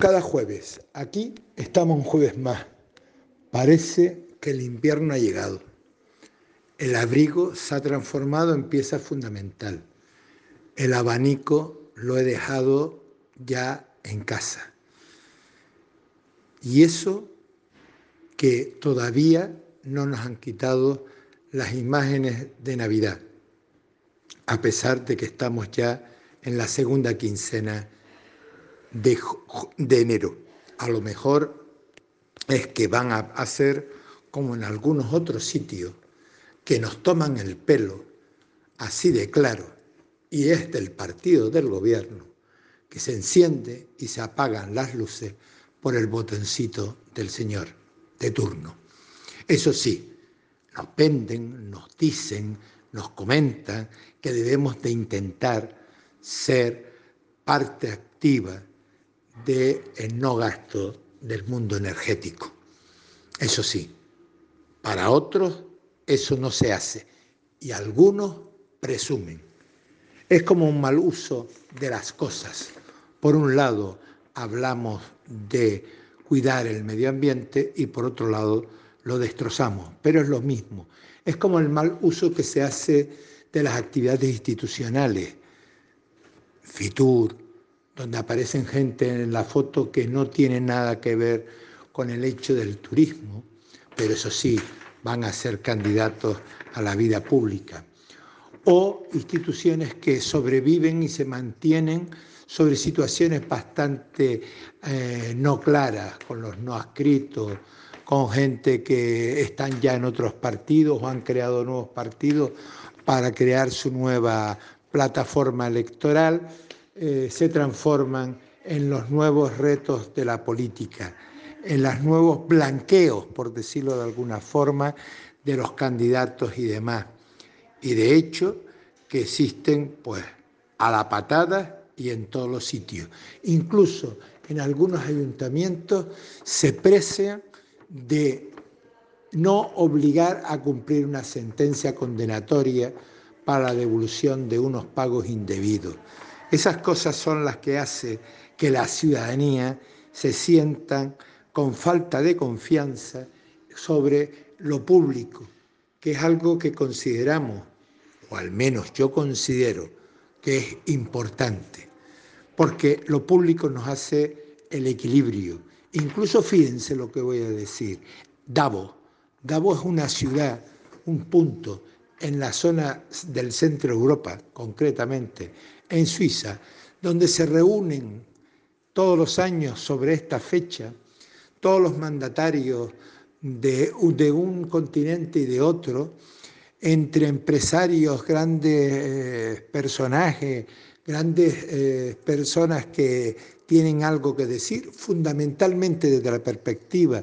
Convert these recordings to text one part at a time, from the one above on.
Cada jueves, aquí estamos un jueves más. Parece que el invierno ha llegado. El abrigo se ha transformado en pieza fundamental. El abanico lo he dejado ya en casa. Y eso que todavía no nos han quitado las imágenes de Navidad, a pesar de que estamos ya en la segunda quincena de, de enero. A lo mejor es que van a hacer como en algunos otros sitios, que nos toman el pelo así de claro, y es del partido del gobierno, que se enciende y se apagan las luces por el botoncito del señor de turno. Eso sí, nos venden, nos dicen, nos comentan que debemos de intentar ser parte activa del no gasto del mundo energético. Eso sí, para otros eso no se hace y algunos presumen. Es como un mal uso de las cosas. Por un lado, hablamos de cuidar el medio ambiente y por otro lado lo destrozamos, pero es lo mismo. Es como el mal uso que se hace de las actividades institucionales. Fitur, donde aparecen gente en la foto que no tiene nada que ver con el hecho del turismo, pero eso sí, van a ser candidatos a la vida pública. O instituciones que sobreviven y se mantienen sobre situaciones bastante eh, no claras, con los no adscritos, con gente que están ya en otros partidos o han creado nuevos partidos para crear su nueva plataforma electoral, eh, se transforman en los nuevos retos de la política en los nuevos blanqueos, por decirlo de alguna forma, de los candidatos y demás. Y de hecho que existen pues a la patada y en todos los sitios. Incluso en algunos ayuntamientos se precia de no obligar a cumplir una sentencia condenatoria para la devolución de unos pagos indebidos. Esas cosas son las que hacen que la ciudadanía se sientan con falta de confianza sobre lo público, que es algo que consideramos, o al menos yo considero, que es importante, porque lo público nos hace el equilibrio. Incluso fíjense lo que voy a decir, Davos. Davos es una ciudad, un punto en la zona del centro de Europa, concretamente en Suiza, donde se reúnen todos los años sobre esta fecha todos los mandatarios de, un continente y de otro, entre empresarios, grandes eh, personajes, grandes eh, personas que tienen algo que decir, fundamentalmente desde la perspectiva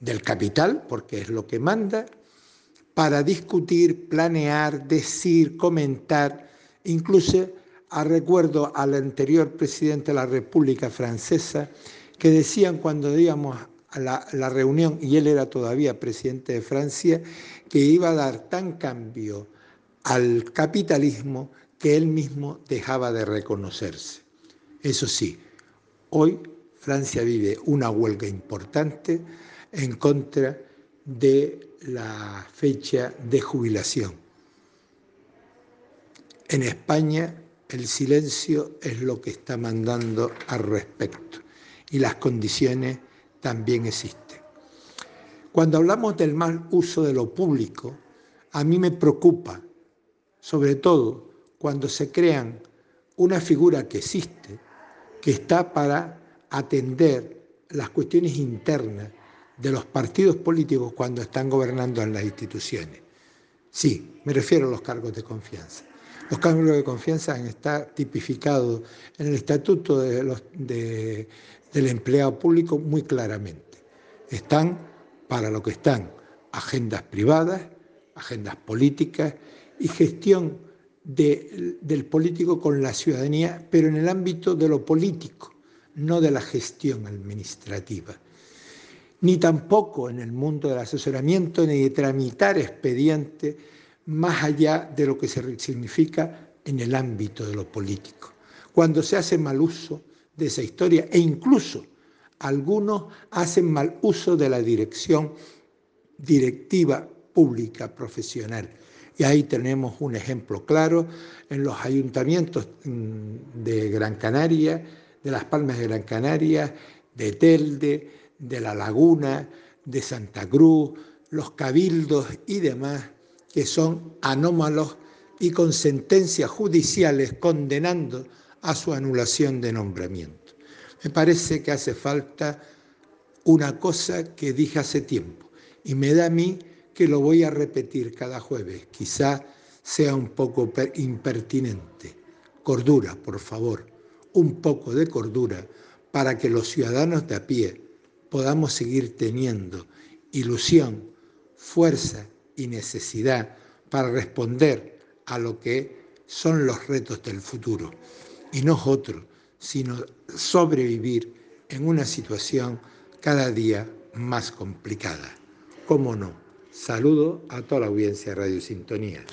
del capital, porque es lo que manda, para discutir, planear, decir, comentar, incluso a recuerdo al anterior presidente de la República Francesa, que decían cuando íbamos a la, reunión, y él era todavía presidente de Francia, que iba a dar tan cambio al capitalismo que él mismo dejaba de reconocerse. Eso sí, hoy Francia vive una huelga importante en contra de la fecha de jubilación. En España el silencio es lo que está mandando al respecto y las condiciones también existen. Cuando hablamos del mal uso de lo público, a mí me preocupa, sobre todo cuando se crean una figura que existe, que está para atender las cuestiones internas de los partidos políticos cuando están gobernando en las instituciones. Sí, me refiero a los cargos de confianza. Los cargos de confianza están tipificados en el estatuto del empleado público muy claramente. Están para lo que están agendas privadas, agendas políticas y gestión del político con la ciudadanía, pero en el ámbito de lo político, no de la gestión administrativa. Ni tampoco en el mundo del asesoramiento ni de tramitar expedientes más allá de lo que se significa en el ámbito de lo político. Cuando se hace mal uso de esa historia e incluso algunos hacen mal uso de la dirección directiva pública profesional. Y ahí tenemos un ejemplo claro en los ayuntamientos mm, de Gran Canaria, de Las Palmas de Gran Canaria, de Telde, de La Laguna, de Santa Cruz, los cabildos y demás, que son anómalos y con sentencias judiciales condenando a su anulación de nombramiento. Me parece que hace falta una cosa que dije hace tiempo y me da a mí que lo voy a repetir cada jueves. Quizá sea un poco impertinente. Cordura, por favor, un poco de cordura para que los ciudadanos de a pie podamos seguir teniendo ilusión, fuerza y necesidad para responder a lo que son los retos del futuro. Y no otro, sino sobrevivir en una situación cada día más complicada. ¿Cómo no? Saludo a toda la audiencia de Radio Sintonía.